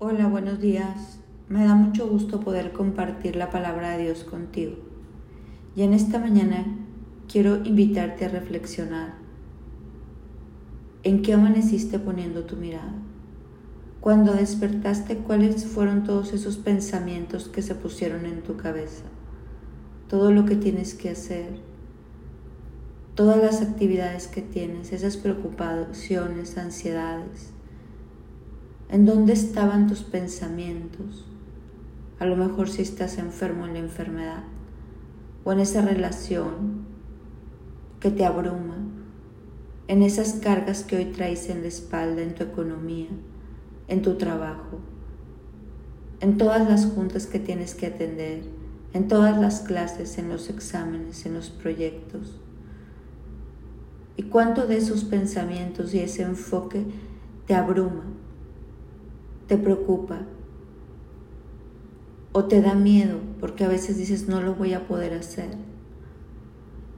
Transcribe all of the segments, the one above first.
Hola, buenos días. Me da mucho gusto poder compartir la palabra de Dios contigo. Y en esta mañana quiero invitarte a reflexionar en qué amaneciste poniendo tu mirada. Cuando despertaste, ¿cuáles fueron todos esos pensamientos que se pusieron en tu cabeza? Todo lo que tienes que hacer, todas las actividades que tienes, esas preocupaciones, ansiedades ¿En dónde estaban tus pensamientos? A lo mejor si estás enfermo en la enfermedad o en esa relación que te abruma, en esas cargas que hoy traes en la espalda, en tu economía, en tu trabajo, en todas las juntas que tienes que atender, en todas las clases, en los exámenes, en los proyectos. ¿Y cuánto de esos pensamientos y ese enfoque te abruma? Te preocupa o te da miedo porque a veces dices no lo voy a poder hacer.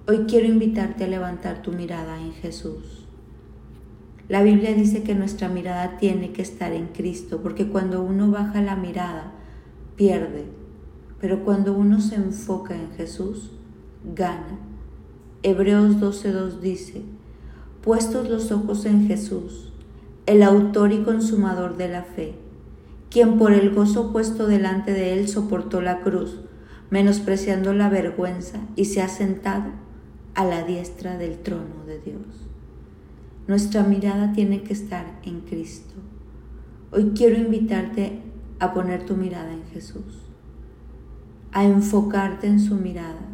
Hoy quiero invitarte a levantar tu mirada en Jesús. La Biblia dice que nuestra mirada tiene que estar en Cristo porque cuando uno baja la mirada pierde, pero cuando uno se enfoca en Jesús gana. Hebreos 12.2 dice, puestos los ojos en Jesús, el autor y consumador de la fe, quien por el gozo puesto delante de él soportó la cruz, menospreciando la vergüenza, y se ha sentado a la diestra del trono de Dios. Nuestra mirada tiene que estar en Cristo. Hoy quiero invitarte a poner tu mirada en Jesús, a enfocarte en su mirada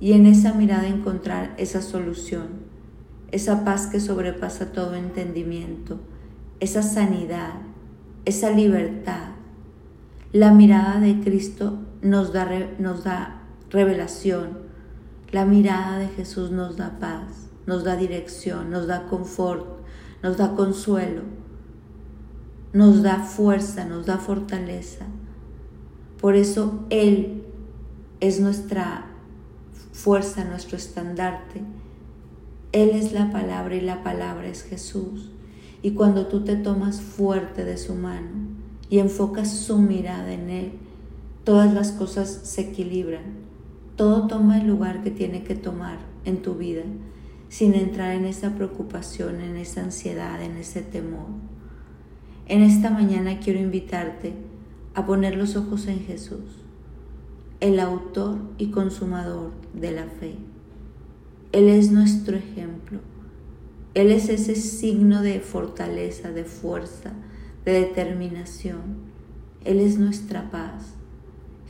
y en esa mirada encontrar esa solución esa paz que sobrepasa todo entendimiento, esa sanidad, esa libertad. La mirada de Cristo nos da, nos da revelación, la mirada de Jesús nos da paz, nos da dirección, nos da confort, nos da consuelo, nos da fuerza, nos da fortaleza. Por eso Él es nuestra fuerza, nuestro estandarte él es la palabra y la palabra es Jesús. Y cuando tú te tomas fuerte de su mano y enfocas su mirada en Él, todas las cosas se equilibran. Todo toma el lugar que tiene que tomar en tu vida sin entrar en esa preocupación, en esa ansiedad, en ese temor. En esta mañana quiero invitarte a poner los ojos en Jesús, el autor y consumador de la fe. Él es nuestro ejemplo. Él es ese signo de fortaleza, de fuerza, de determinación. Él es nuestra paz.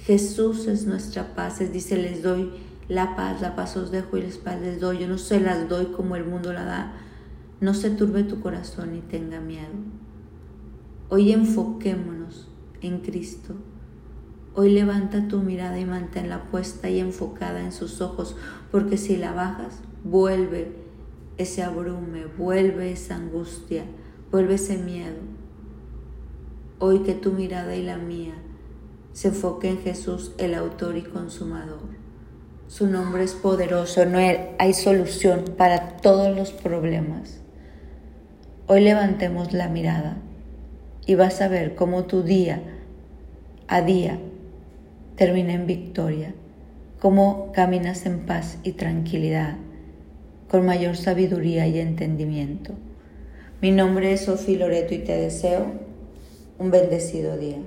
Jesús es nuestra paz. Él dice, les doy la paz, la paz os dejo y les paz les doy. Yo no se las doy como el mundo la da. No se turbe tu corazón y tenga miedo. Hoy enfoquémonos en Cristo. Hoy levanta tu mirada y manténla puesta y enfocada en sus ojos, porque si la bajas, vuelve ese abrume, vuelve esa angustia, vuelve ese miedo. Hoy que tu mirada y la mía se enfoque en Jesús, el autor y consumador. Su nombre es poderoso, no hay solución para todos los problemas. Hoy levantemos la mirada y vas a ver cómo tu día a día termina en victoria, cómo caminas en paz y tranquilidad, con mayor sabiduría y entendimiento. Mi nombre es Sofía Loreto y te deseo un bendecido día.